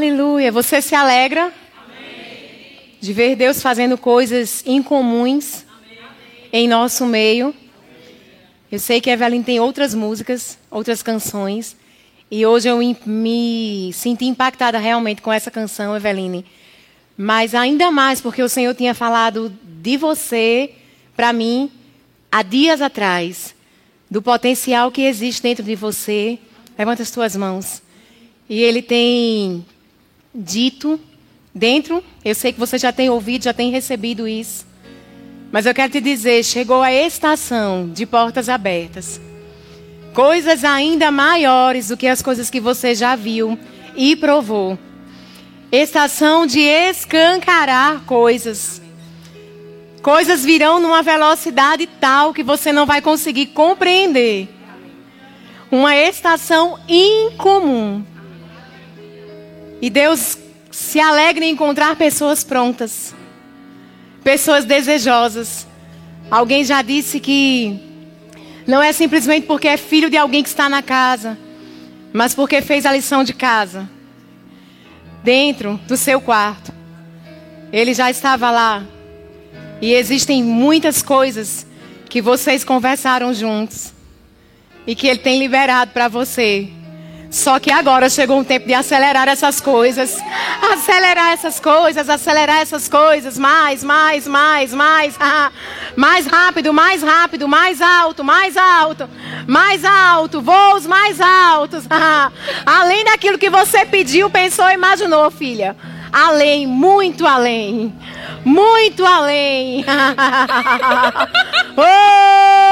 Aleluia. Você se alegra Amém. de ver Deus fazendo coisas incomuns Amém. em nosso meio? Eu sei que a Evelyn tem outras músicas, outras canções. E hoje eu me senti impactada realmente com essa canção, Eveline. Mas ainda mais porque o Senhor tinha falado de você para mim há dias atrás, do potencial que existe dentro de você. Levanta as tuas mãos. E Ele tem dito dentro, eu sei que você já tem ouvido, já tem recebido isso. Mas eu quero te dizer, chegou a estação de portas abertas. Coisas ainda maiores do que as coisas que você já viu e provou. Estação de escancarar coisas. Coisas virão numa velocidade tal que você não vai conseguir compreender. Uma estação incomum. E Deus se alegra em encontrar pessoas prontas pessoas desejosas. Alguém já disse que não é simplesmente porque é filho de alguém que está na casa, mas porque fez a lição de casa. Dentro do seu quarto. Ele já estava lá. E existem muitas coisas que vocês conversaram juntos e que ele tem liberado para você. Só que agora chegou um tempo de acelerar essas coisas. Acelerar essas coisas, acelerar essas coisas. Mais, mais, mais, mais. Ah, mais rápido, mais rápido, mais alto, mais alto. Mais alto, voos mais altos. Ah, além daquilo que você pediu, pensou, imaginou, filha. Além, muito além. Muito além. oh,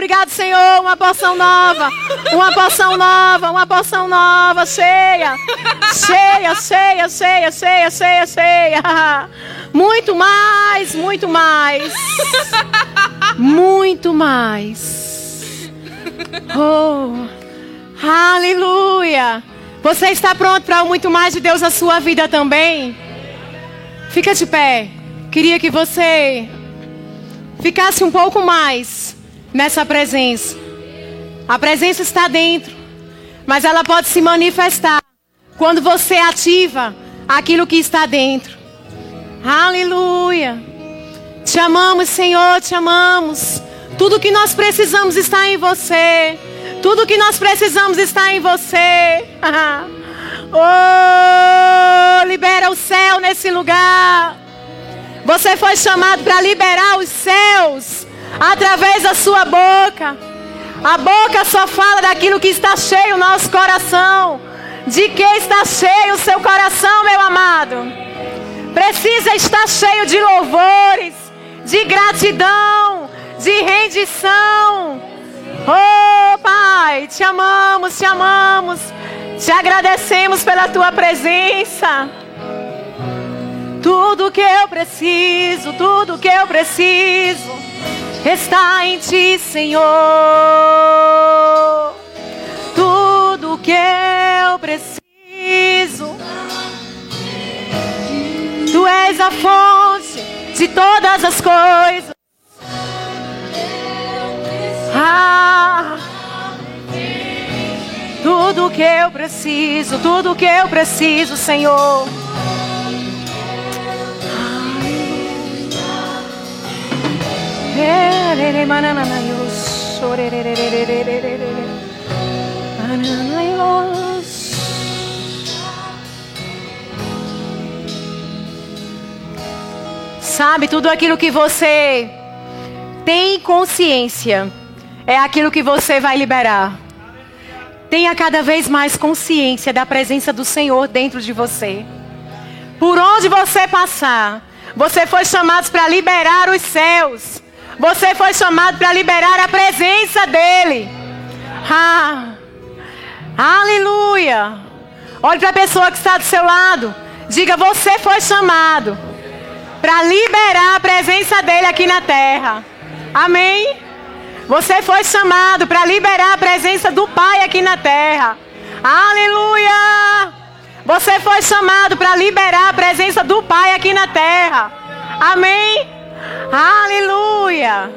obrigado, Senhor. Uma porção nova. Uma porção nova. Uma porção nova. Cheia. Cheia, cheia, cheia, cheia, cheia, cheia. Muito mais, muito mais. Muito mais. Oh, aleluia. Você está pronto para muito mais de Deus na sua vida também? Fica de pé. Queria que você ficasse um pouco mais nessa presença. A presença está dentro, mas ela pode se manifestar quando você ativa aquilo que está dentro. Aleluia. Te amamos, Senhor, te amamos. Tudo que nós precisamos está em você. Tudo que nós precisamos está em você. oh, libera o céu nesse lugar. Você foi chamado para liberar os céus através da sua boca. A boca só fala daquilo que está cheio o nosso coração. De que está cheio o seu coração, meu amado? Precisa estar cheio de louvores, de gratidão, de rendição. Oh, Pai, te amamos, te amamos. Te agradecemos pela tua presença. Tudo que eu preciso, tudo que eu preciso está em ti, Senhor. Tudo que eu preciso. Tu és a fonte de todas as coisas. Ah, tudo que eu preciso, tudo que eu preciso, Senhor. Sabe, tudo aquilo que você tem consciência é aquilo que você vai liberar. Tenha cada vez mais consciência da presença do Senhor dentro de você. Por onde você passar, você foi chamado para liberar os céus. Você foi chamado para liberar a presença dEle. Ah, aleluia. Olhe para a pessoa que está do seu lado. Diga: Você foi chamado para liberar a presença dEle aqui na terra. Amém. Você foi chamado para liberar a presença do Pai aqui na terra. Aleluia! Você foi chamado para liberar a presença do Pai aqui na terra. Amém? Aleluia!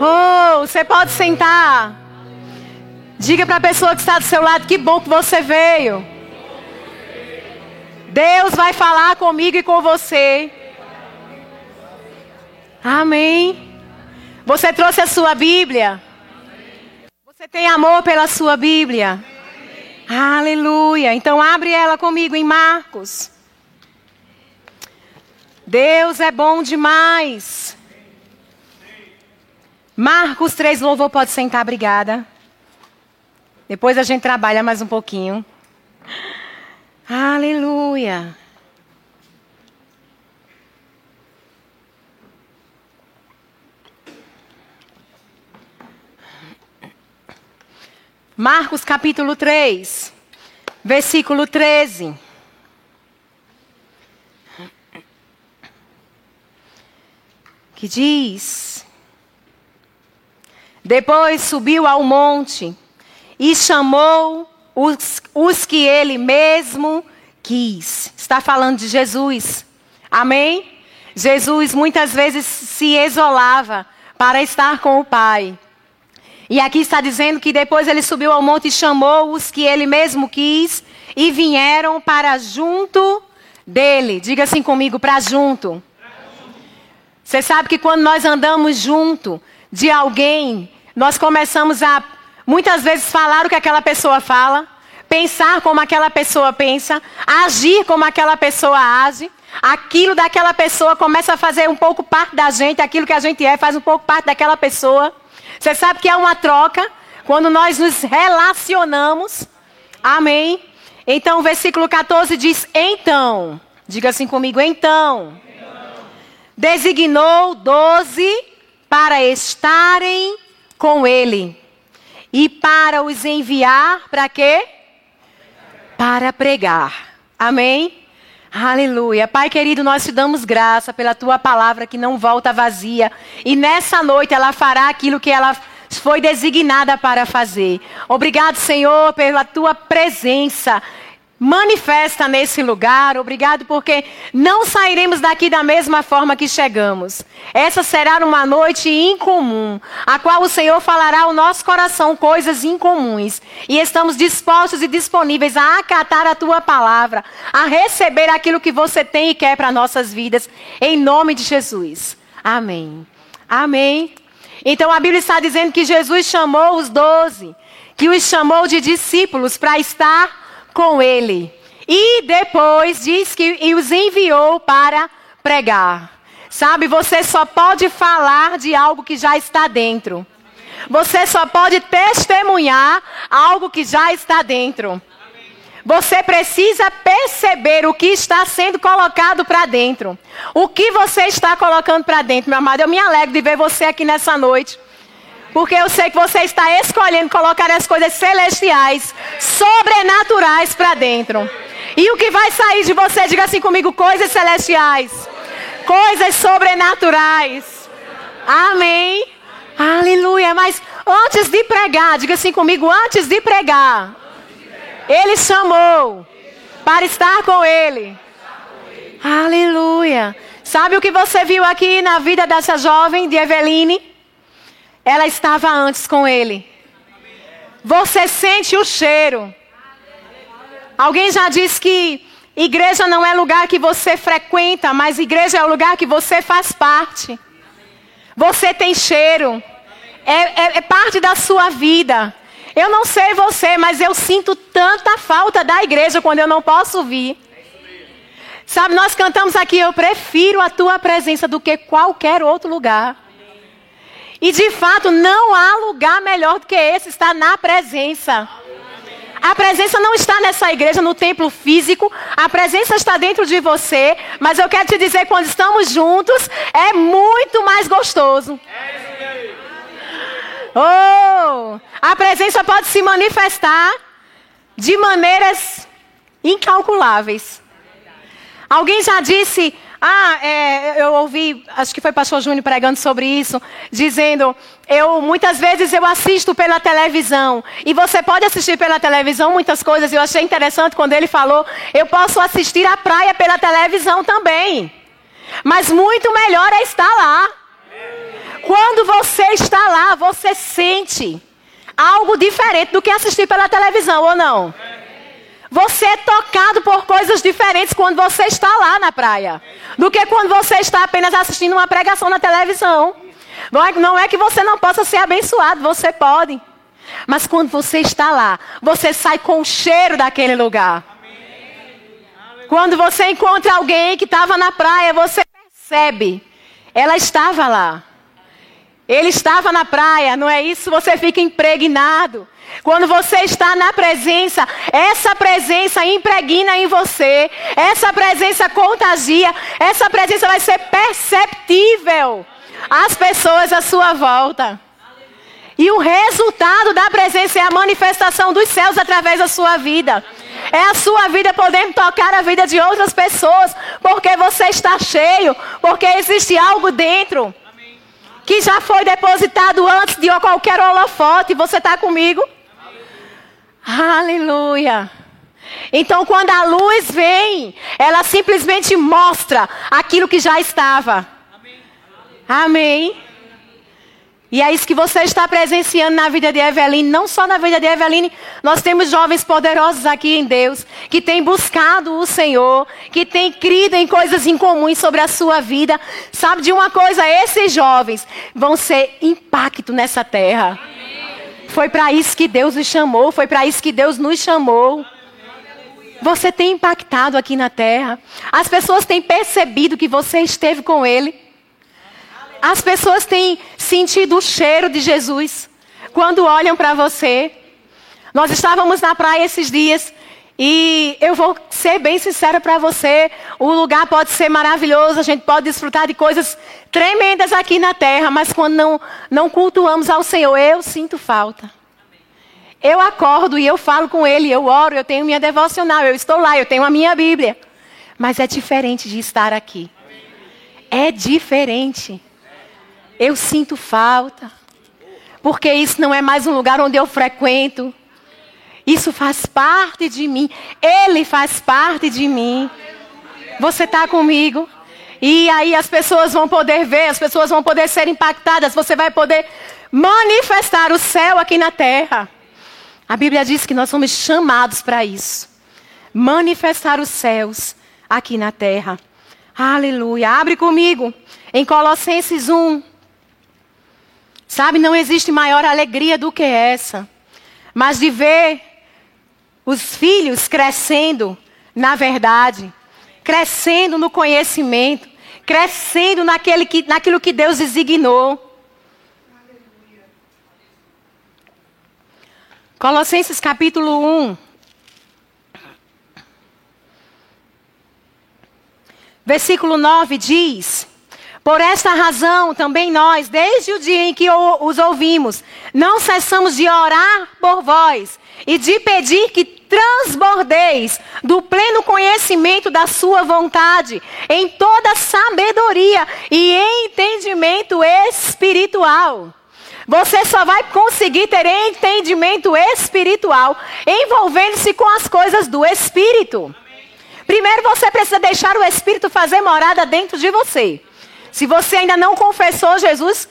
Oh, você pode sentar. Diga para a pessoa que está do seu lado que bom que você veio. vai falar comigo e com você. Amém. Você trouxe a sua Bíblia? Você tem amor pela sua Bíblia? Aleluia. Então abre ela comigo em Marcos. Deus é bom demais. Marcos 3, louvor, pode sentar, obrigada. Depois a gente trabalha mais um pouquinho. Aleluia. Marcos capítulo 3, versículo 13. Que diz: Depois subiu ao monte e chamou os, os que ele mesmo quis. Está falando de Jesus. Amém? Jesus muitas vezes se isolava para estar com o Pai. E aqui está dizendo que depois ele subiu ao monte e chamou os que ele mesmo quis e vieram para junto dele. Diga assim comigo, para junto. Você sabe que quando nós andamos junto de alguém, nós começamos a muitas vezes falar o que aquela pessoa fala, pensar como aquela pessoa pensa, agir como aquela pessoa age. Aquilo daquela pessoa começa a fazer um pouco parte da gente, aquilo que a gente é faz um pouco parte daquela pessoa. Você sabe que é uma troca quando nós nos relacionamos. Amém. Então o versículo 14 diz: Então, diga assim comigo, então, designou doze para estarem com ele e para os enviar para quê? para pregar. Amém? Aleluia. Pai querido, nós te damos graça pela tua palavra que não volta vazia. E nessa noite ela fará aquilo que ela foi designada para fazer. Obrigado, Senhor, pela tua presença manifesta nesse lugar. Obrigado, porque não sairemos daqui da mesma forma que chegamos. Essa será uma noite incomum, a qual o Senhor falará ao nosso coração coisas incomuns. E estamos dispostos e disponíveis a acatar a tua palavra, a receber aquilo que você tem e quer para nossas vidas, em nome de Jesus. Amém. Amém. Então a Bíblia está dizendo que Jesus chamou os doze, que os chamou de discípulos para estar com ele. E depois diz que e os enviou para pregar. Sabe, você só pode falar de algo que já está dentro. Você só pode testemunhar algo que já está dentro. Você precisa perceber o que está sendo colocado para dentro. O que você está colocando para dentro, meu amado. Eu me alegro de ver você aqui nessa noite. Porque eu sei que você está escolhendo colocar as coisas celestiais, sobrenaturais para dentro. E o que vai sair de você, diga assim comigo: coisas celestiais, coisas sobrenaturais. Amém. Aleluia. Mas antes de pregar, diga assim comigo: antes de pregar, Ele chamou para estar com Ele. Aleluia. Sabe o que você viu aqui na vida dessa jovem de Eveline? Ela estava antes com ele. Você sente o cheiro. Alguém já disse que igreja não é lugar que você frequenta, mas igreja é o lugar que você faz parte. Você tem cheiro. É, é, é parte da sua vida. Eu não sei você, mas eu sinto tanta falta da igreja quando eu não posso vir. Sabe, nós cantamos aqui, eu prefiro a tua presença do que qualquer outro lugar. E de fato, não há lugar melhor do que esse, está na presença. A presença não está nessa igreja, no templo físico. A presença está dentro de você. Mas eu quero te dizer, quando estamos juntos, é muito mais gostoso. Oh, a presença pode se manifestar de maneiras incalculáveis. Alguém já disse, ah, é, eu ouvi, acho que foi o pastor Júnior pregando sobre isso, dizendo, eu muitas vezes eu assisto pela televisão. E você pode assistir pela televisão muitas coisas. Eu achei interessante quando ele falou, eu posso assistir a praia pela televisão também. Mas muito melhor é estar lá. Quando você está lá, você sente algo diferente do que assistir pela televisão, ou não? Você é tocado por coisas diferentes quando você está lá na praia, do que quando você está apenas assistindo uma pregação na televisão. Não é, é que você não possa ser abençoado, você pode. Mas quando você está lá, você sai com o cheiro daquele lugar. Quando você encontra alguém que estava na praia, você percebe. Ela estava lá. Ele estava na praia, não é isso? Você fica impregnado. Quando você está na presença, essa presença impregna em você, essa presença contagia, essa presença vai ser perceptível às pessoas à sua volta. E o resultado da presença é a manifestação dos céus através da sua vida. É a sua vida podendo tocar a vida de outras pessoas, porque você está cheio, porque existe algo dentro que já foi depositado antes de qualquer holofote. Você está comigo? Aleluia. Então, quando a luz vem, ela simplesmente mostra aquilo que já estava. Amém. E é isso que você está presenciando na vida de Eveline, não só na vida de Eveline, nós temos jovens poderosos aqui em Deus, que têm buscado o Senhor, que têm crido em coisas incomuns sobre a sua vida. Sabe de uma coisa? Esses jovens vão ser impacto nessa terra. Foi para isso que Deus os chamou, foi para isso que Deus nos chamou. Você tem impactado aqui na terra. As pessoas têm percebido que você esteve com Ele. As pessoas têm sentido o cheiro de Jesus quando olham para você. Nós estávamos na praia esses dias e eu vou ser bem sincera para você, o lugar pode ser maravilhoso, a gente pode desfrutar de coisas tremendas aqui na terra, mas quando não, não cultuamos ao Senhor, eu sinto falta. Eu acordo e eu falo com Ele, eu oro, eu tenho minha devocional, eu estou lá, eu tenho a minha Bíblia. Mas é diferente de estar aqui. É diferente. Eu sinto falta. Porque isso não é mais um lugar onde eu frequento. Isso faz parte de mim. Ele faz parte de mim. Você está comigo? E aí as pessoas vão poder ver, as pessoas vão poder ser impactadas. Você vai poder manifestar o céu aqui na terra. A Bíblia diz que nós somos chamados para isso. Manifestar os céus aqui na terra. Aleluia. Abre comigo em Colossenses 1. Sabe, não existe maior alegria do que essa. Mas de ver os filhos crescendo na verdade, crescendo no conhecimento, crescendo naquele que, naquilo que Deus designou. Colossenses capítulo 1. Versículo 9 diz: por esta razão, também nós, desde o dia em que os ouvimos, não cessamos de orar por vós e de pedir que transbordeis do pleno conhecimento da Sua vontade, em toda sabedoria e entendimento espiritual. Você só vai conseguir ter entendimento espiritual envolvendo-se com as coisas do Espírito. Primeiro você precisa deixar o Espírito fazer morada dentro de você. Se você ainda não confessou Jesus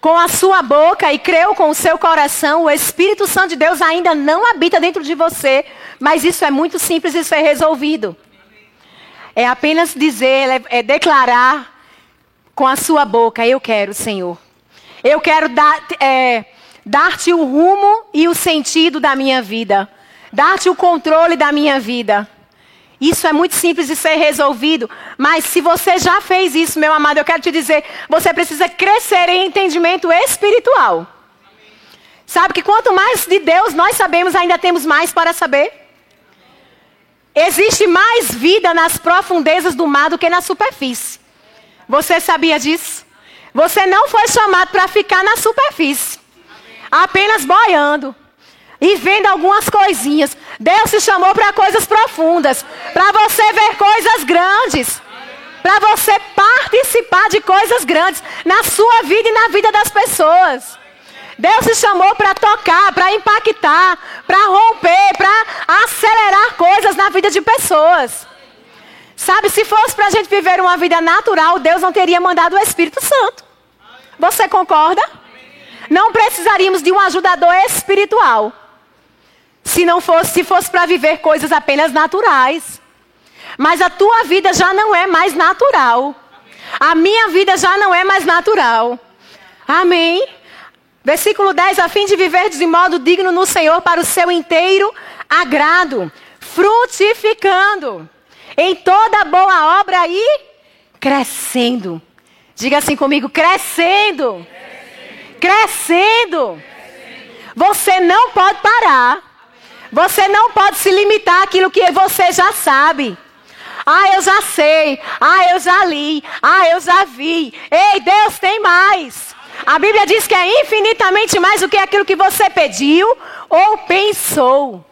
com a sua boca e creu com o seu coração, o Espírito Santo de Deus ainda não habita dentro de você, mas isso é muito simples de ser resolvido. É apenas dizer, é, é declarar com a sua boca: Eu quero, Senhor. Eu quero dar, é, dar-te o rumo e o sentido da minha vida, dar-te o controle da minha vida. Isso é muito simples de ser resolvido. Mas se você já fez isso, meu amado, eu quero te dizer, você precisa crescer em entendimento espiritual. Sabe que quanto mais de Deus nós sabemos, ainda temos mais para saber. Existe mais vida nas profundezas do mar do que na superfície. Você sabia disso? Você não foi chamado para ficar na superfície, apenas boiando e vendo algumas coisinhas. Deus te chamou para coisas profundas, para você ver coisas grandes, para você participar de coisas grandes na sua vida e na vida das pessoas. Deus te chamou para tocar, para impactar, para romper, para acelerar coisas na vida de pessoas. Sabe, se fosse para a gente viver uma vida natural, Deus não teria mandado o Espírito Santo. Você concorda? Não precisaríamos de um ajudador espiritual. Se não fosse, se fosse para viver coisas apenas naturais. Mas a tua vida já não é mais natural. A minha vida já não é mais natural. Amém. Versículo 10: a fim de viver de modo digno no Senhor para o seu inteiro agrado, frutificando em toda boa obra e crescendo. Diga assim comigo: crescendo. Crescendo. crescendo. Você não pode parar. Você não pode se limitar àquilo que você já sabe. Ah, eu já sei. Ah, eu já li. Ah, eu já vi. Ei, Deus tem mais. A Bíblia diz que é infinitamente mais do que aquilo que você pediu ou pensou.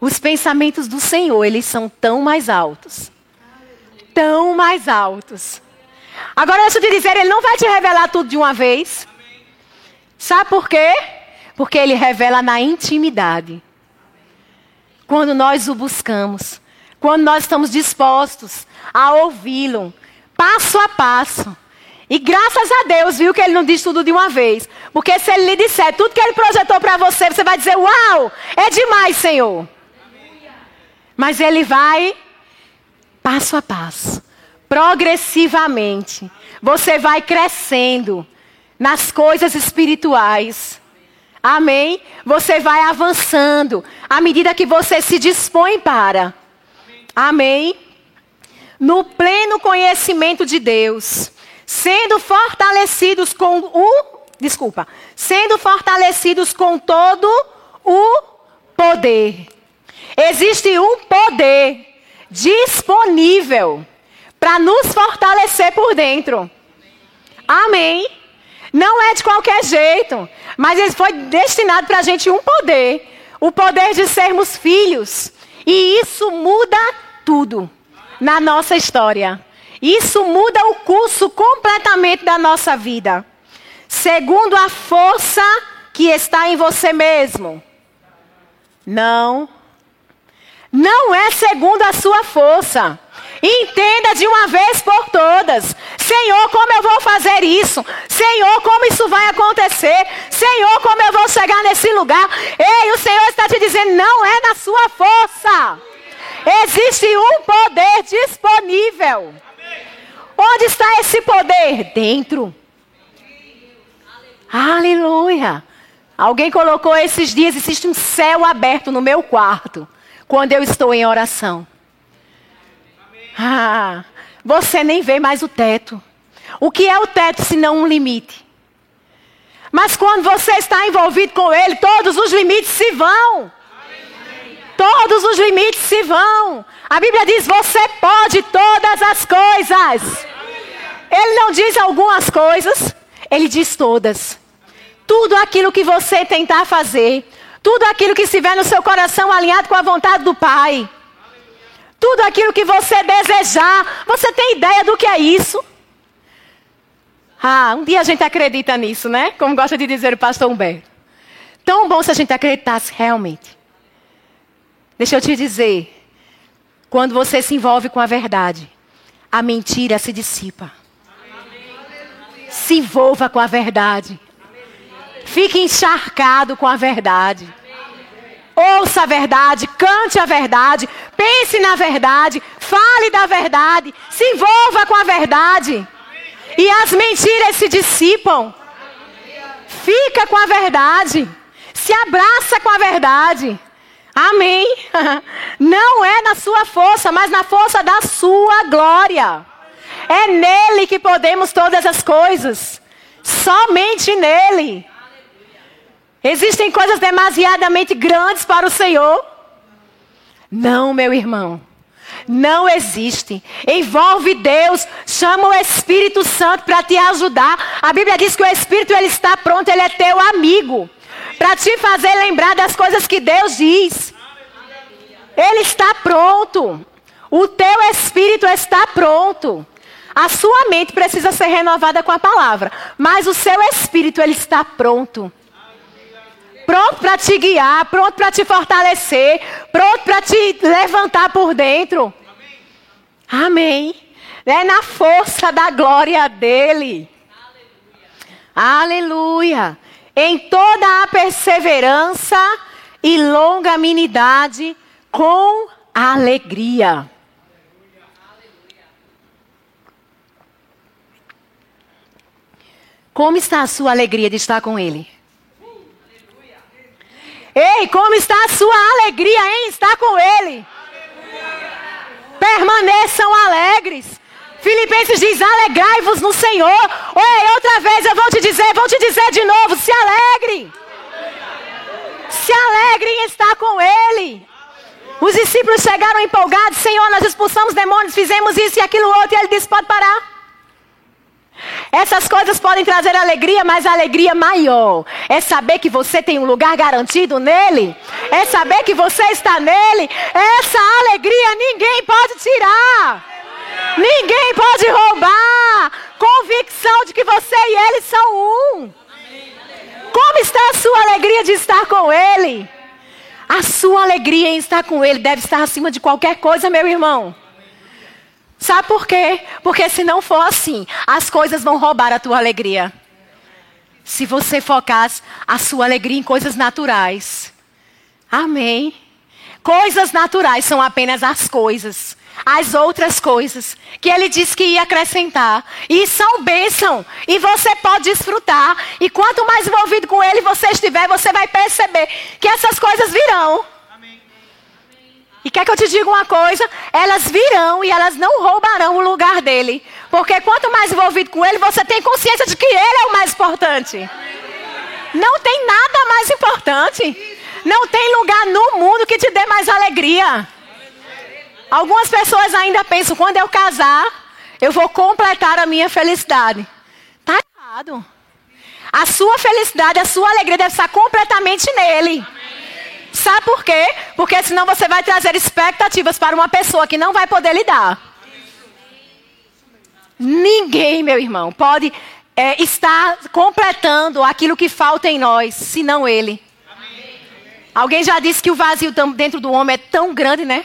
Os pensamentos do Senhor, eles são tão mais altos. Tão mais altos. Agora, deixa eu te dizer, Ele não vai te revelar tudo de uma vez. Sabe por quê? Porque Ele revela na intimidade. Quando nós o buscamos. Quando nós estamos dispostos a ouvi-lo. Passo a passo. E graças a Deus, viu, que ele não diz tudo de uma vez. Porque se ele lhe disser tudo que ele projetou para você, você vai dizer: Uau, é demais, Senhor. Mas ele vai passo a passo, progressivamente. Você vai crescendo nas coisas espirituais. Amém? Você vai avançando à medida que você se dispõe para. Amém? No pleno conhecimento de Deus sendo fortalecidos com o, desculpa, sendo fortalecidos com todo o poder. Existe um poder disponível para nos fortalecer por dentro. Amém. Não é de qualquer jeito, mas ele foi destinado para a gente um poder, o poder de sermos filhos. E isso muda tudo na nossa história. Isso muda o curso completamente da nossa vida. Segundo a força que está em você mesmo. Não. Não é segundo a sua força. Entenda de uma vez por todas. Senhor, como eu vou fazer isso? Senhor, como isso vai acontecer? Senhor, como eu vou chegar nesse lugar? Ei, o Senhor está te dizendo, não é na sua força. Existe um poder disponível. Onde está esse poder? Dentro. Aleluia. Alguém colocou esses dias, existe um céu aberto no meu quarto, quando eu estou em oração. Ah, você nem vê mais o teto. O que é o teto se não um limite? Mas quando você está envolvido com ele, todos os limites se vão. Todos os limites se vão. A Bíblia diz: você pode todas as coisas. Ele não diz algumas coisas, ele diz todas. Tudo aquilo que você tentar fazer, tudo aquilo que estiver no seu coração alinhado com a vontade do Pai, tudo aquilo que você desejar, você tem ideia do que é isso? Ah, um dia a gente acredita nisso, né? Como gosta de dizer o pastor Humberto. Tão bom se a gente acreditasse realmente. Deixa eu te dizer, quando você se envolve com a verdade, a mentira se dissipa. Se envolva com a verdade. Fique encharcado com a verdade. Ouça a verdade, cante a verdade, pense na verdade, fale da verdade, se envolva com a verdade. E as mentiras se dissipam. Fica com a verdade. Se abraça com a verdade. Amém. Não é na sua força, mas na força da sua glória. É nele que podemos todas as coisas. Somente nele. Existem coisas demasiadamente grandes para o Senhor? Não, meu irmão. Não existe. Envolve Deus, chama o Espírito Santo para te ajudar. A Bíblia diz que o Espírito ele está pronto, ele é teu amigo, para te fazer lembrar das coisas que Deus diz. Ele está pronto. O teu espírito está pronto. A sua mente precisa ser renovada com a palavra, mas o seu espírito ele está pronto. Pronto para te guiar, pronto para te fortalecer, pronto para te levantar por dentro. Amém. É na força da glória dele. Aleluia. Aleluia. Em toda a perseverança e longanimidade com alegria. Como está a sua alegria de estar com Ele? Ei, como está a sua alegria em estar com Ele? Permaneçam alegres. Filipenses diz: alegrai-vos no Senhor. Ei, outra vez eu vou te dizer, vou te dizer de novo: se alegre. Se alegre em estar com Ele. Os discípulos chegaram empolgados: Senhor, nós expulsamos demônios, fizemos isso e aquilo outro. E ele disse: pode parar. Essas coisas podem trazer alegria, mas a alegria maior é saber que você tem um lugar garantido nele, é saber que você está nele. Essa alegria ninguém pode tirar, ninguém pode roubar. Convicção de que você e ele são um. Como está a sua alegria de estar com ele? A sua alegria em estar com ele deve estar acima de qualquer coisa, meu irmão. Sabe por quê? Porque se não for assim, as coisas vão roubar a tua alegria. Se você focar a sua alegria em coisas naturais. Amém. Coisas naturais são apenas as coisas. As outras coisas que ele disse que ia acrescentar. E são bênção. E você pode desfrutar. E quanto mais envolvido com ele você estiver, você vai perceber que essas coisas virão. E quer que eu te diga uma coisa? Elas virão e elas não roubarão o lugar dele. Porque quanto mais envolvido com ele, você tem consciência de que ele é o mais importante. Não tem nada mais importante. Não tem lugar no mundo que te dê mais alegria. Algumas pessoas ainda pensam, quando eu casar, eu vou completar a minha felicidade. Está errado. A sua felicidade, a sua alegria deve estar completamente nele. Sabe por quê? Porque senão você vai trazer expectativas para uma pessoa que não vai poder lidar. Ninguém, meu irmão, pode é, estar completando aquilo que falta em nós, senão Ele. Alguém já disse que o vazio dentro do homem é tão grande, né?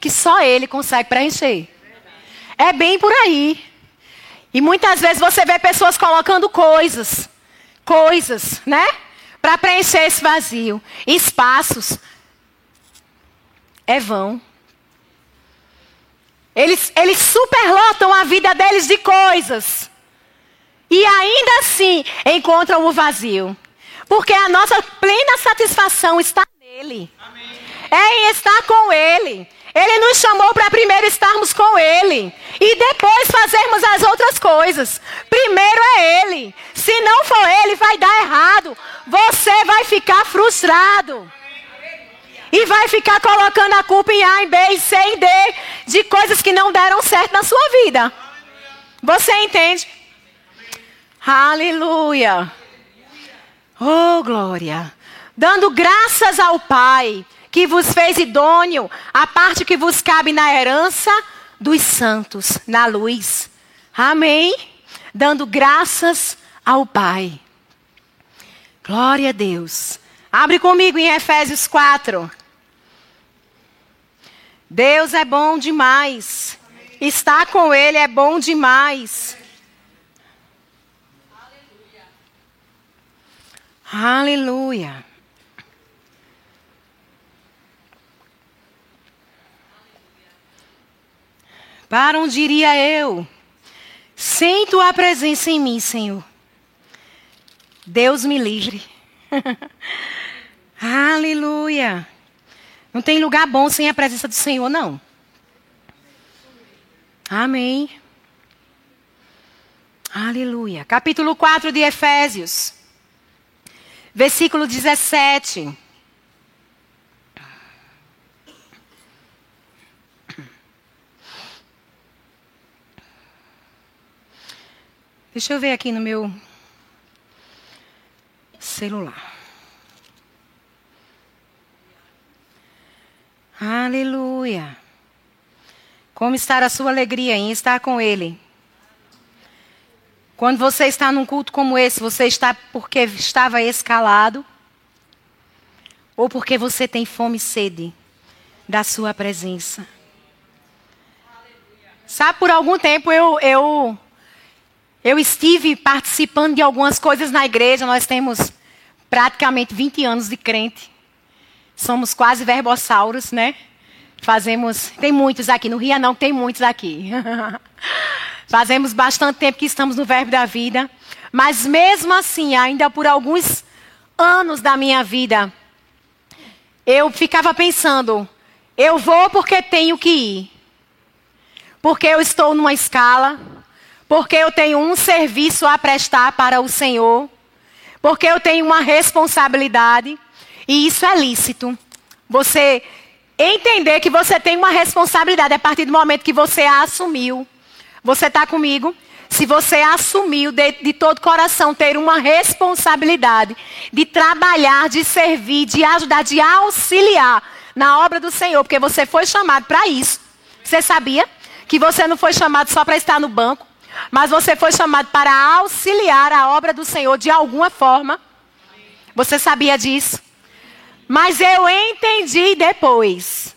Que só Ele consegue preencher. É bem por aí. E muitas vezes você vê pessoas colocando coisas, coisas, né? Para preencher esse vazio. Espaços é vão. Eles, eles superlotam a vida deles de coisas. E ainda assim encontram o vazio. Porque a nossa plena satisfação está nele. Amém. É em estar com ele. Ele nos chamou para primeiro estarmos com Ele e depois fazermos as outras coisas. Primeiro é Ele. Se não for Ele, vai dar errado. Você vai ficar frustrado. E vai ficar colocando a culpa em A, em B, em C, em D, de coisas que não deram certo na sua vida. Você entende? Aleluia. Oh, glória. Dando graças ao Pai que vos fez idôneo a parte que vos cabe na herança dos santos, na luz. Amém? Dando graças ao Pai. Glória a Deus. Abre comigo em Efésios 4. Deus é bom demais. Estar com Ele é bom demais. Aleluia. Aleluia. Para onde iria eu? Sem tua presença em mim, Senhor. Deus me livre. Aleluia. Não tem lugar bom sem a presença do Senhor, não. Amém. Aleluia. Capítulo 4 de Efésios. Versículo 17. Deixa eu ver aqui no meu celular. Aleluia. Como está a sua alegria em estar com Ele? Quando você está num culto como esse, você está porque estava escalado? Ou porque você tem fome e sede da sua presença? Sabe, por algum tempo eu, eu eu estive participando de algumas coisas na igreja, nós temos praticamente 20 anos de crente. Somos quase verbossauros, né? Fazemos. Tem muitos aqui. No Rio não, tem muitos aqui. Fazemos bastante tempo que estamos no verbo da vida. Mas mesmo assim, ainda por alguns anos da minha vida, eu ficava pensando: eu vou porque tenho que ir. Porque eu estou numa escala. Porque eu tenho um serviço a prestar para o Senhor. Porque eu tenho uma responsabilidade. E isso é lícito. Você entender que você tem uma responsabilidade a partir do momento que você a assumiu. Você está comigo? Se você assumiu de, de todo coração ter uma responsabilidade de trabalhar, de servir, de ajudar, de auxiliar na obra do Senhor, porque você foi chamado para isso. Você sabia que você não foi chamado só para estar no banco, mas você foi chamado para auxiliar a obra do Senhor de alguma forma? Você sabia disso? Mas eu entendi depois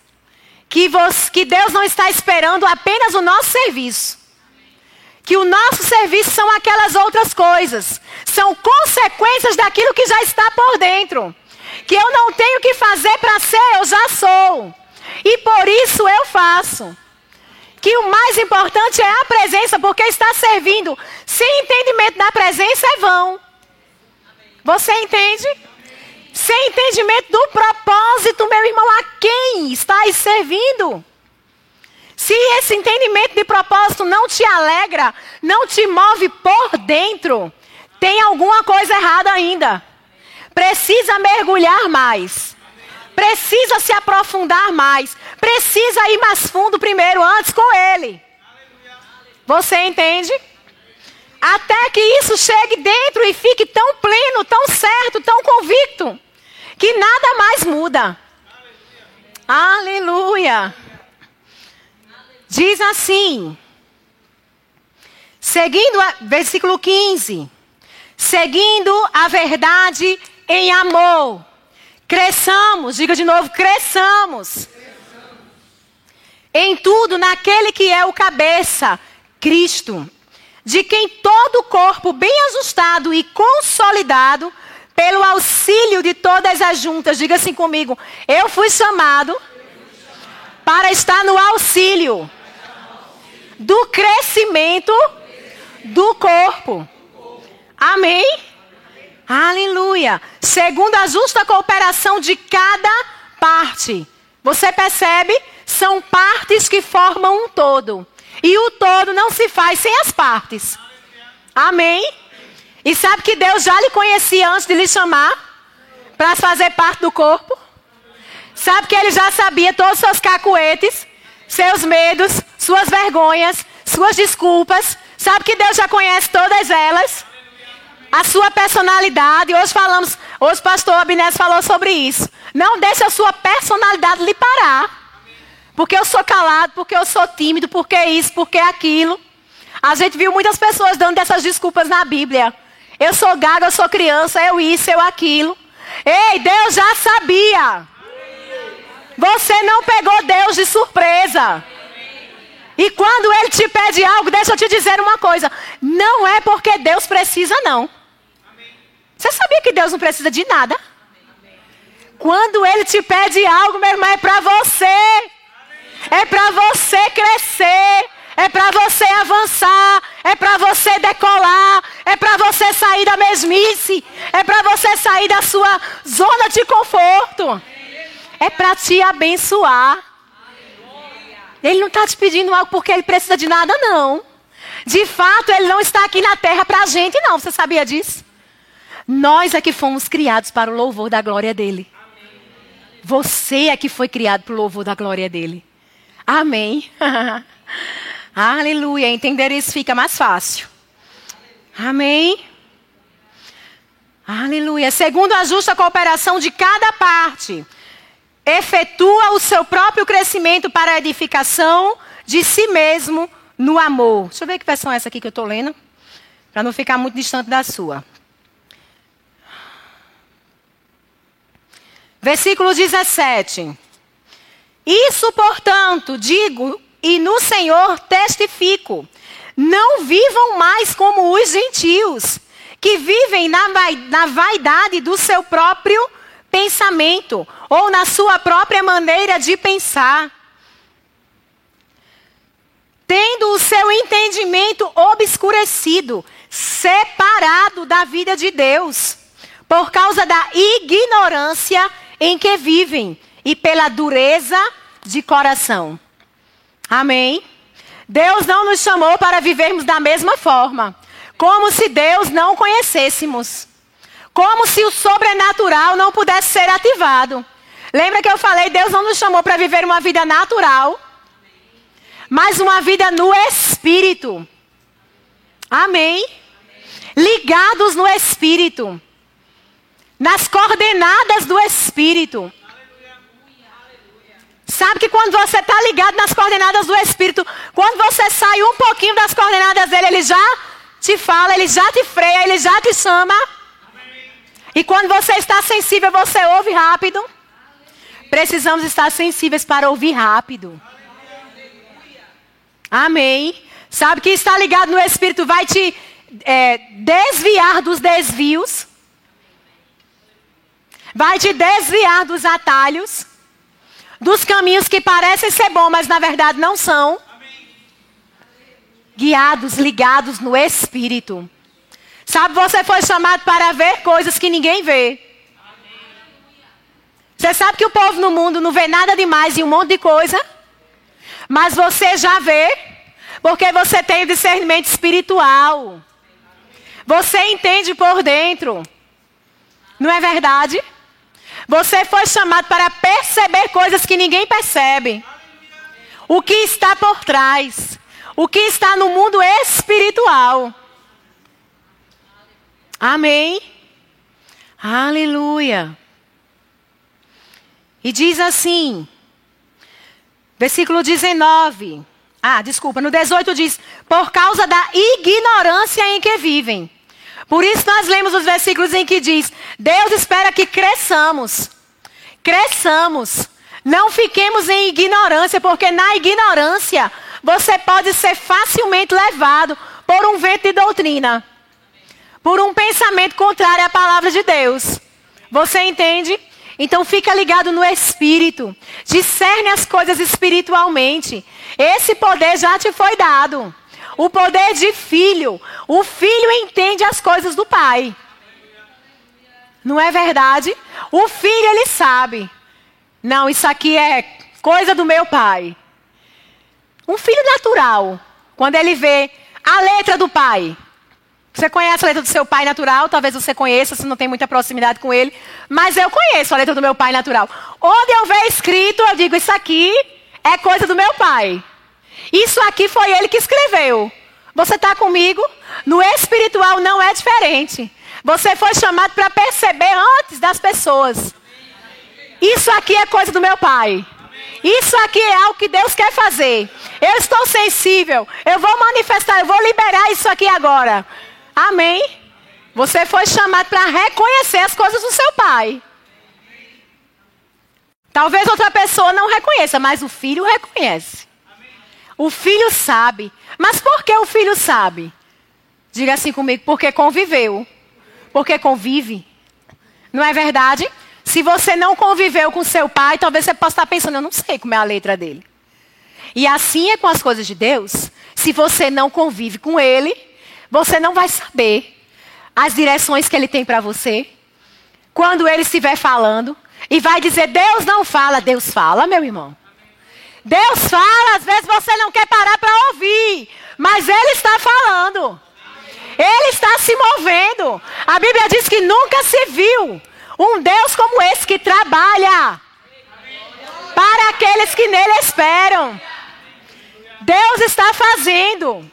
que, você, que Deus não está esperando apenas o nosso serviço. Que o nosso serviço são aquelas outras coisas. São consequências daquilo que já está por dentro. Que eu não tenho que fazer para ser, eu já sou. E por isso eu faço. Que o mais importante é a presença, porque está servindo. Sem entendimento da presença é vão. Você entende? Sem entendimento do propósito, meu irmão, a quem estás servindo? Se esse entendimento de propósito não te alegra, não te move por dentro, tem alguma coisa errada ainda. Precisa mergulhar mais. Precisa se aprofundar mais. Precisa ir mais fundo primeiro, antes com ele. Você entende? Até que isso chegue dentro e fique tão pleno, tão certo, tão convicto, que nada mais muda. Aleluia. Diz assim, seguindo, a, versículo 15: seguindo a verdade em amor, cresçamos, diga de novo, cresçamos. Em tudo naquele que é o cabeça, Cristo de quem todo o corpo bem ajustado e consolidado pelo auxílio de todas as juntas, diga assim comigo, eu fui chamado para estar no auxílio do crescimento do corpo. Amém? Aleluia. Segundo a justa cooperação de cada parte. Você percebe? São partes que formam um todo. E o todo não se faz sem as partes. Amém? E sabe que Deus já lhe conhecia antes de lhe chamar para fazer parte do corpo? Sabe que ele já sabia todos os seus cacuetes, seus medos, suas vergonhas, suas desculpas. Sabe que Deus já conhece todas elas? A sua personalidade. Hoje falamos, hoje o pastor Abinés falou sobre isso. Não deixe a sua personalidade lhe parar. Porque eu sou calado, porque eu sou tímido, porque isso, porque aquilo. A gente viu muitas pessoas dando essas desculpas na Bíblia. Eu sou gaga, eu sou criança, eu isso, eu aquilo. Ei, Deus já sabia. Você não pegou Deus de surpresa. E quando Ele te pede algo, deixa eu te dizer uma coisa: não é porque Deus precisa, não. Você sabia que Deus não precisa de nada? Quando Ele te pede algo, meu irmão, é para você. É para você crescer. É para você avançar, é para você decolar, é para você sair da mesmice, é para você sair da sua zona de conforto. É para te abençoar. Ele não está te pedindo algo porque ele precisa de nada, não. De fato, ele não está aqui na terra para a gente, não. Você sabia disso? Nós é que fomos criados para o louvor da glória dele. Você é que foi criado para o louvor da glória dele. Amém. Aleluia. Entender isso fica mais fácil. Amém. Aleluia. Segundo a justa cooperação de cada parte, efetua o seu próprio crescimento para a edificação de si mesmo no amor. Deixa eu ver que versão é essa aqui que eu estou lendo, para não ficar muito distante da sua. Versículo 17. Isso, portanto, digo e no Senhor testifico: não vivam mais como os gentios, que vivem na, vaidade do seu próprio pensamento ou na sua própria maneira de pensar. Tendo o seu entendimento obscurecido, separado da vida de Deus, por causa da ignorância em que vivem e pela dureza de coração. Amém? Deus não nos chamou para vivermos da mesma forma, como se Deus não conhecêssemos. Como se o sobrenatural não pudesse ser ativado. Lembra que eu falei, Deus não nos chamou para viver uma vida natural, mas uma vida no espírito. Amém? Ligados no espírito. Nas coordenadas do espírito. Sabe que quando você está ligado nas coordenadas do Espírito, quando você sai um pouquinho das coordenadas dele, ele já te fala, ele já te freia, ele já te chama. E quando você está sensível, você ouve rápido. Precisamos estar sensíveis para ouvir rápido. Amém. Sabe que está ligado no Espírito vai te é, desviar dos desvios. Vai te desviar dos atalhos. Dos caminhos que parecem ser bons, mas na verdade não são. Guiados, ligados no Espírito. Sabe, você foi chamado para ver coisas que ninguém vê. Você sabe que o povo no mundo não vê nada demais em um monte de coisa. Mas você já vê, porque você tem o discernimento espiritual. Você entende por dentro. Não é verdade? Você foi chamado para perceber coisas que ninguém percebe. O que está por trás. O que está no mundo espiritual. Amém. Aleluia. E diz assim, versículo 19. Ah, desculpa, no 18 diz: por causa da ignorância em que vivem. Por isso nós lemos os versículos em que diz: Deus espera que cresçamos. Cresçamos. Não fiquemos em ignorância, porque na ignorância você pode ser facilmente levado por um vento de doutrina por um pensamento contrário à palavra de Deus. Você entende? Então fica ligado no espírito. Discerne as coisas espiritualmente. Esse poder já te foi dado. O poder de filho. O filho entende as coisas do pai. Não é verdade? O filho ele sabe. Não, isso aqui é coisa do meu pai. Um filho natural, quando ele vê a letra do pai, você conhece a letra do seu pai natural, talvez você conheça, se não tem muita proximidade com ele. Mas eu conheço a letra do meu pai natural. Onde eu ver escrito, eu digo: Isso aqui é coisa do meu pai. Isso aqui foi ele que escreveu. Você está comigo? No espiritual não é diferente. Você foi chamado para perceber antes das pessoas. Isso aqui é coisa do meu pai. Isso aqui é algo que Deus quer fazer. Eu estou sensível. Eu vou manifestar, eu vou liberar isso aqui agora. Amém? Você foi chamado para reconhecer as coisas do seu pai. Talvez outra pessoa não reconheça, mas o filho reconhece. O filho sabe. Mas por que o filho sabe? Diga assim comigo, porque conviveu. Porque convive. Não é verdade? Se você não conviveu com seu pai, talvez você possa estar pensando, eu não sei como é a letra dele. E assim é com as coisas de Deus. Se você não convive com ele, você não vai saber as direções que ele tem para você. Quando ele estiver falando e vai dizer: Deus não fala, Deus fala, meu irmão. Deus fala, às vezes você não quer parar para ouvir, mas ele está falando. Ele está se movendo. A Bíblia diz que nunca se viu um Deus como esse que trabalha para aqueles que nele esperam. Deus está fazendo.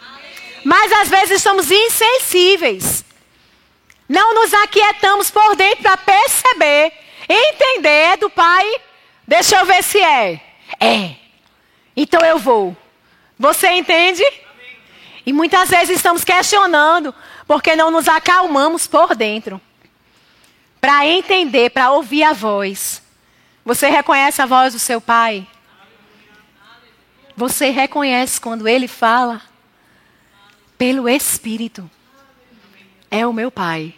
Mas às vezes somos insensíveis. Não nos aquietamos por dentro para perceber, entender do Pai. Deixa eu ver se é. É. Então eu vou. Você entende? E muitas vezes estamos questionando porque não nos acalmamos por dentro. Para entender, para ouvir a voz. Você reconhece a voz do seu pai? Você reconhece quando ele fala? pelo Espírito. É o meu Pai.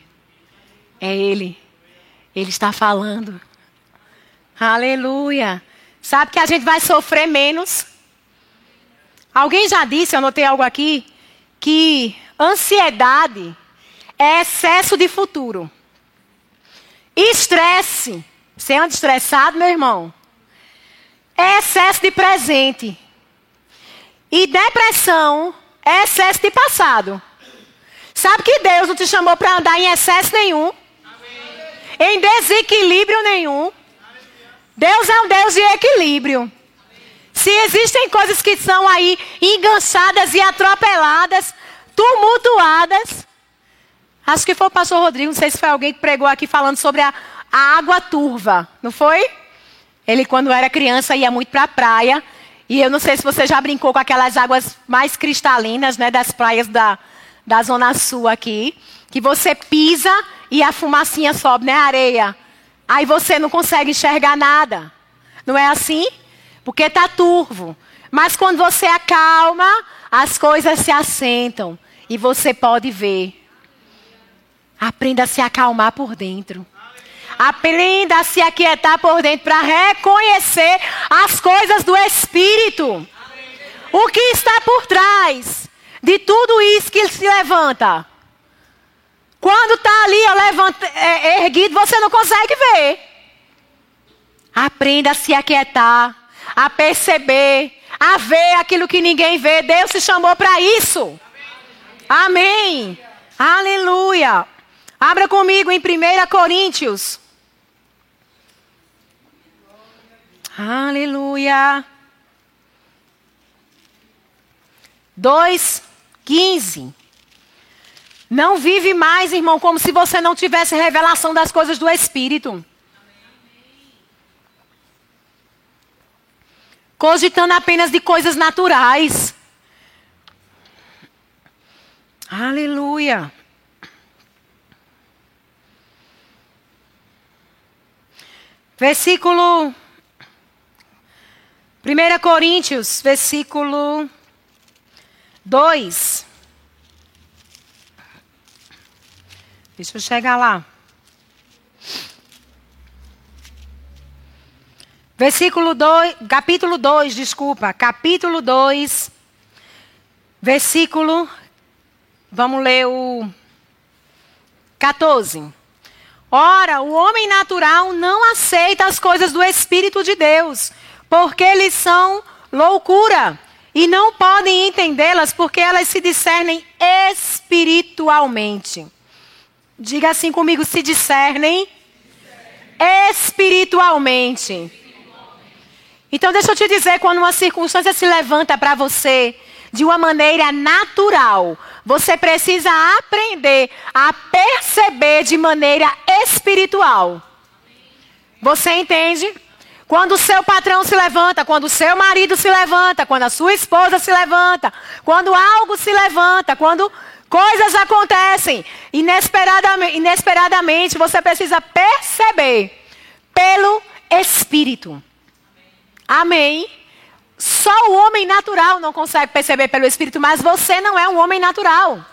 É Ele. Ele está falando. Aleluia. Sabe que a gente vai sofrer menos? Alguém já disse, eu anotei algo aqui, que ansiedade é excesso de futuro. Estresse, você anda estressado, meu irmão? É excesso de presente. E depressão é excesso de passado. Sabe que Deus não te chamou para andar em excesso nenhum, em desequilíbrio nenhum. Deus é um Deus de equilíbrio. Se existem coisas que são aí enganchadas e atropeladas, tumultuadas. Acho que foi o pastor Rodrigo, não sei se foi alguém que pregou aqui falando sobre a, a água turva, não foi? Ele, quando era criança, ia muito para a praia. E eu não sei se você já brincou com aquelas águas mais cristalinas, né, das praias da, da Zona Sul aqui. Que você pisa e a fumacinha sobe, né, areia. Aí você não consegue enxergar nada. Não é assim? Porque está turvo. Mas quando você acalma, as coisas se assentam. E você pode ver. Aprenda a se acalmar por dentro. Aprenda a se aquietar por dentro para reconhecer as coisas do Espírito. O que está por trás de tudo isso que se levanta? Quando está ali levanta, é, erguido, você não consegue ver. Aprenda a se aquietar, a perceber, a ver aquilo que ninguém vê. Deus se chamou para isso. Amém. Amém. Aleluia. Abra comigo em 1 Coríntios. Aleluia. 2, 15. Não vive mais, irmão, como se você não tivesse revelação das coisas do Espírito. Cogitando apenas de coisas naturais. Aleluia. Versículo 1 Coríntios, versículo 2. Deixa eu chegar lá. Versículo 2, capítulo 2, desculpa, capítulo 2, versículo, vamos ler o 14. Ora, o homem natural não aceita as coisas do Espírito de Deus, porque eles são loucura, e não podem entendê-las porque elas se discernem espiritualmente. Diga assim comigo: se discernem espiritualmente. Então, deixa eu te dizer: quando uma circunstância se levanta para você de uma maneira natural, você precisa aprender a perceber de maneira espiritual. Você entende? Quando o seu patrão se levanta, quando o seu marido se levanta, quando a sua esposa se levanta, quando algo se levanta, quando coisas acontecem, inesperadamente, inesperadamente você precisa perceber pelo Espírito. Amém? Só o homem natural não consegue perceber pelo Espírito, mas você não é um homem natural.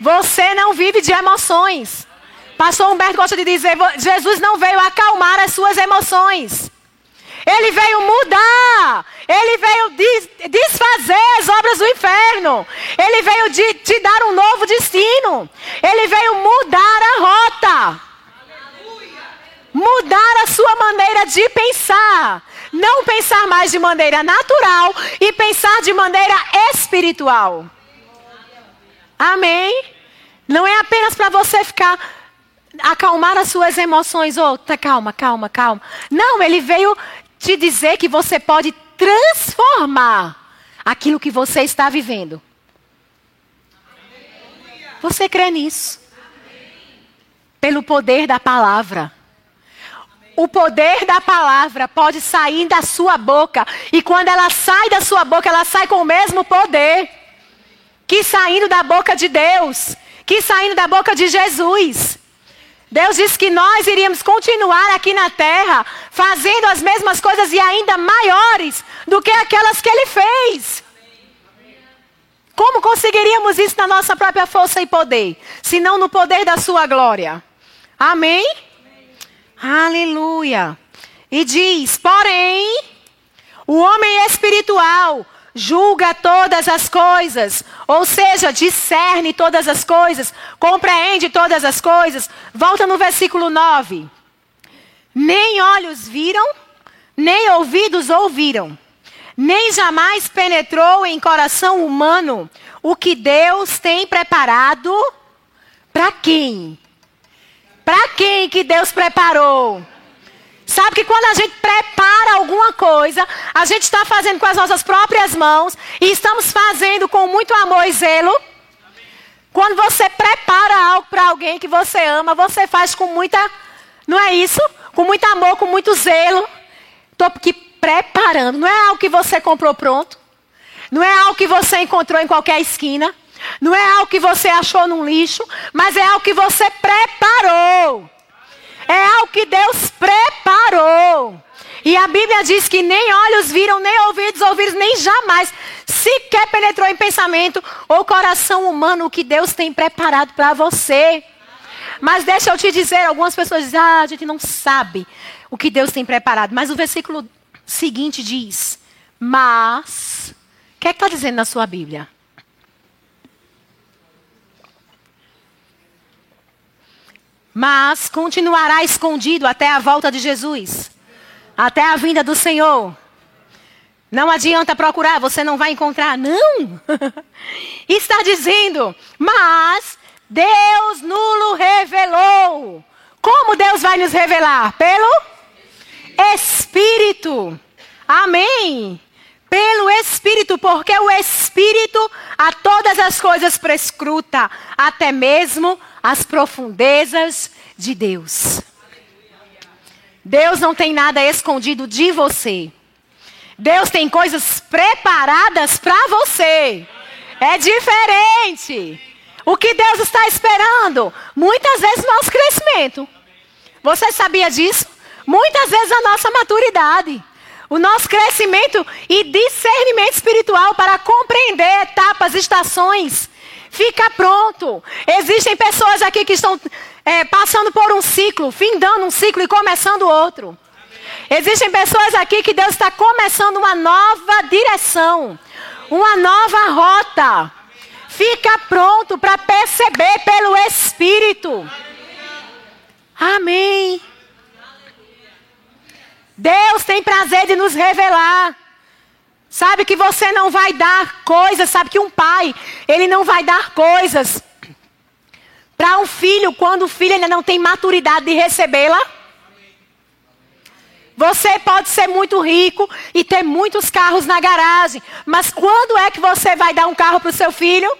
Você não vive de emoções. Pastor Humberto gosta de dizer: Jesus não veio acalmar as suas emoções. Ele veio mudar. Ele veio desfazer as obras do inferno. Ele veio de, te dar um novo destino. Ele veio mudar a rota. Mudar a sua maneira de pensar. Não pensar mais de maneira natural e pensar de maneira espiritual. Amém? Não é apenas para você ficar acalmar as suas emoções, oh, tá calma, calma, calma. Não, ele veio te dizer que você pode transformar aquilo que você está vivendo. Você crê nisso? Pelo poder da palavra o poder da palavra pode sair da sua boca. E quando ela sai da sua boca, ela sai com o mesmo poder que saindo da boca de Deus, que saindo da boca de Jesus. Deus disse que nós iríamos continuar aqui na terra fazendo as mesmas coisas e ainda maiores do que aquelas que Ele fez. Como conseguiríamos isso na nossa própria força e poder, se não no poder da Sua glória? Amém? Aleluia. E diz: Porém, o homem espiritual julga todas as coisas, ou seja, discerne todas as coisas, compreende todas as coisas. Volta no versículo 9. Nem olhos viram, nem ouvidos ouviram, nem jamais penetrou em coração humano o que Deus tem preparado para quem? Para quem que Deus preparou? Sabe que quando a gente prepara alguma coisa, a gente está fazendo com as nossas próprias mãos e estamos fazendo com muito amor e zelo. Quando você prepara algo para alguém que você ama, você faz com muita, não é isso? Com muito amor, com muito zelo. Estou aqui preparando. Não é algo que você comprou pronto. Não é algo que você encontrou em qualquer esquina. Não é algo que você achou num lixo. Mas é algo que você preparou. É algo que Deus preparou. E a Bíblia diz que nem olhos viram, nem ouvidos ouviram, nem jamais sequer penetrou em pensamento ou coração humano o que Deus tem preparado para você. Mas deixa eu te dizer, algumas pessoas dizem, ah, a gente não sabe o que Deus tem preparado. Mas o versículo seguinte diz, mas, o que é que está dizendo na sua Bíblia? Mas continuará escondido até a volta de Jesus, até a vinda do Senhor. Não adianta procurar, você não vai encontrar. Não! Está dizendo, mas Deus nulo revelou. Como Deus vai nos revelar? Pelo Espírito. Amém. Pelo Espírito, porque o Espírito a todas as coisas prescruta, até mesmo as profundezas de Deus. Deus não tem nada escondido de você. Deus tem coisas preparadas para você. É diferente. O que Deus está esperando? Muitas vezes nosso crescimento. Você sabia disso? Muitas vezes a nossa maturidade. O nosso crescimento e discernimento espiritual para compreender etapas, estações Fica pronto. Existem pessoas aqui que estão é, passando por um ciclo, findando um ciclo e começando outro. Existem pessoas aqui que Deus está começando uma nova direção, uma nova rota. Fica pronto para perceber pelo Espírito. Amém. Deus tem prazer de nos revelar. Sabe que você não vai dar coisas, sabe que um pai, ele não vai dar coisas para um filho quando o filho ainda não tem maturidade de recebê-la. Você pode ser muito rico e ter muitos carros na garagem, mas quando é que você vai dar um carro para o seu filho?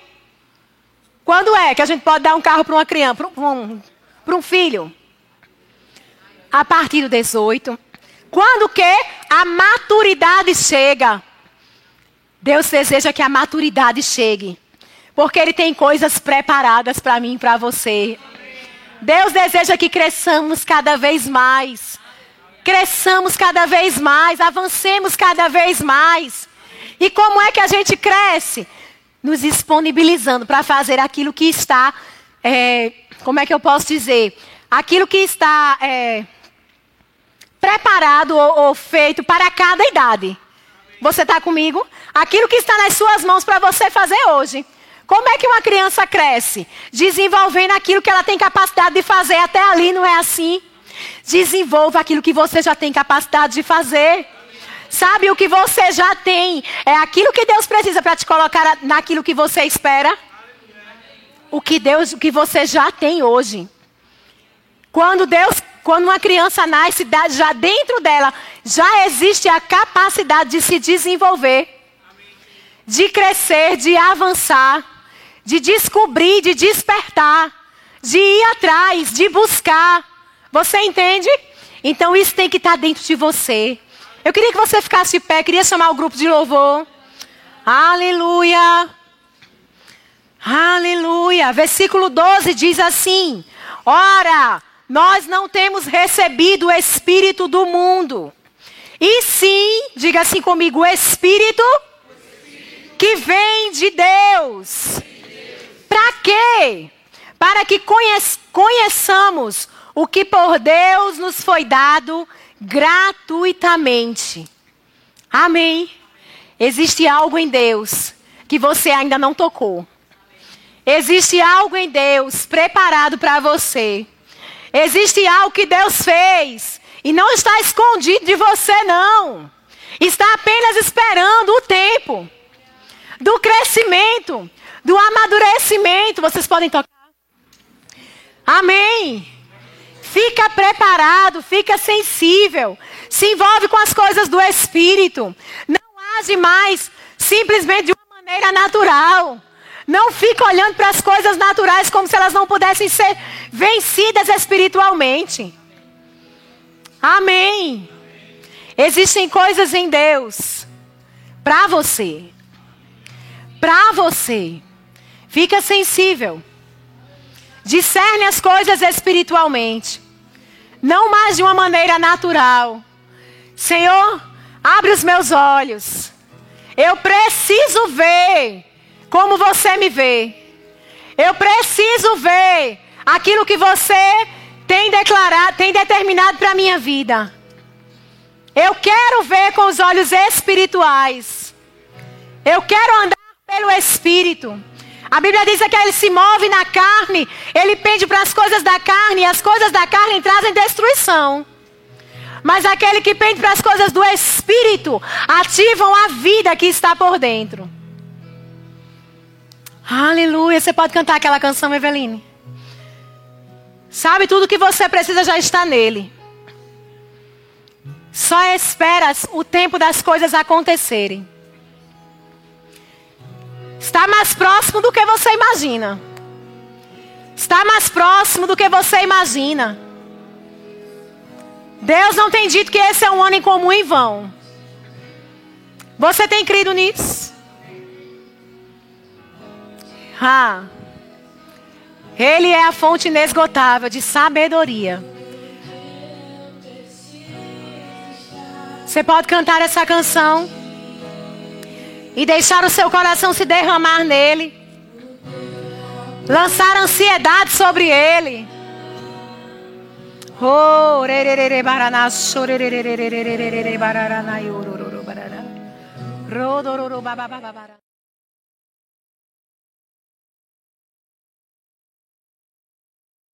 Quando é que a gente pode dar um carro para uma criança, para um, um filho? A partir do 18. Quando que a maturidade chega. Deus deseja que a maturidade chegue. Porque Ele tem coisas preparadas para mim e para você. Deus deseja que cresçamos cada vez mais. Cresçamos cada vez mais. Avancemos cada vez mais. E como é que a gente cresce? Nos disponibilizando para fazer aquilo que está. É, como é que eu posso dizer? Aquilo que está é, preparado ou, ou feito para cada idade. Você está comigo? Aquilo que está nas suas mãos para você fazer hoje. Como é que uma criança cresce? Desenvolvendo aquilo que ela tem capacidade de fazer. Até ali não é assim. Desenvolva aquilo que você já tem capacidade de fazer. Sabe o que você já tem? É aquilo que Deus precisa para te colocar naquilo que você espera. O que Deus, o que você já tem hoje. Quando Deus quando uma criança nasce, já dentro dela já existe a capacidade de se desenvolver, de crescer, de avançar, de descobrir, de despertar, de ir atrás, de buscar. Você entende? Então isso tem que estar dentro de você. Eu queria que você ficasse de pé, queria chamar o grupo de louvor. Aleluia. Aleluia. Versículo 12 diz assim: Ora, nós não temos recebido o espírito do mundo. E sim, diga assim comigo, o espírito que vem de Deus. Para quê? Para que conheçamos o que por Deus nos foi dado gratuitamente. Amém. Existe algo em Deus que você ainda não tocou. Existe algo em Deus preparado para você. Existe algo que Deus fez e não está escondido de você, não. Está apenas esperando o tempo do crescimento, do amadurecimento. Vocês podem tocar? Amém. Fica preparado, fica sensível. Se envolve com as coisas do Espírito. Não age mais simplesmente de uma maneira natural. Não fica olhando para as coisas naturais como se elas não pudessem ser vencidas espiritualmente. Amém. Existem coisas em Deus para você. Para você. Fica sensível. Discerne as coisas espiritualmente. Não mais de uma maneira natural. Senhor, abre os meus olhos. Eu preciso ver como você me vê. Eu preciso ver aquilo que você tem declarado, tem determinado para a minha vida. Eu quero ver com os olhos espirituais. Eu quero andar pelo Espírito. A Bíblia diz que ele se move na carne, ele pende para as coisas da carne, e as coisas da carne trazem destruição. Mas aquele que pende para as coisas do Espírito ativam a vida que está por dentro. Aleluia. Você pode cantar aquela canção, Eveline? Sabe, tudo que você precisa já está nele. Só esperas o tempo das coisas acontecerem. Está mais próximo do que você imagina. Está mais próximo do que você imagina. Deus não tem dito que esse é um ano em comum em vão. Você tem crido nisso? Ah. Ele é a fonte inesgotável de sabedoria. Você pode cantar essa canção e deixar o seu coração se derramar nele. Lançar ansiedade sobre ele. Oh.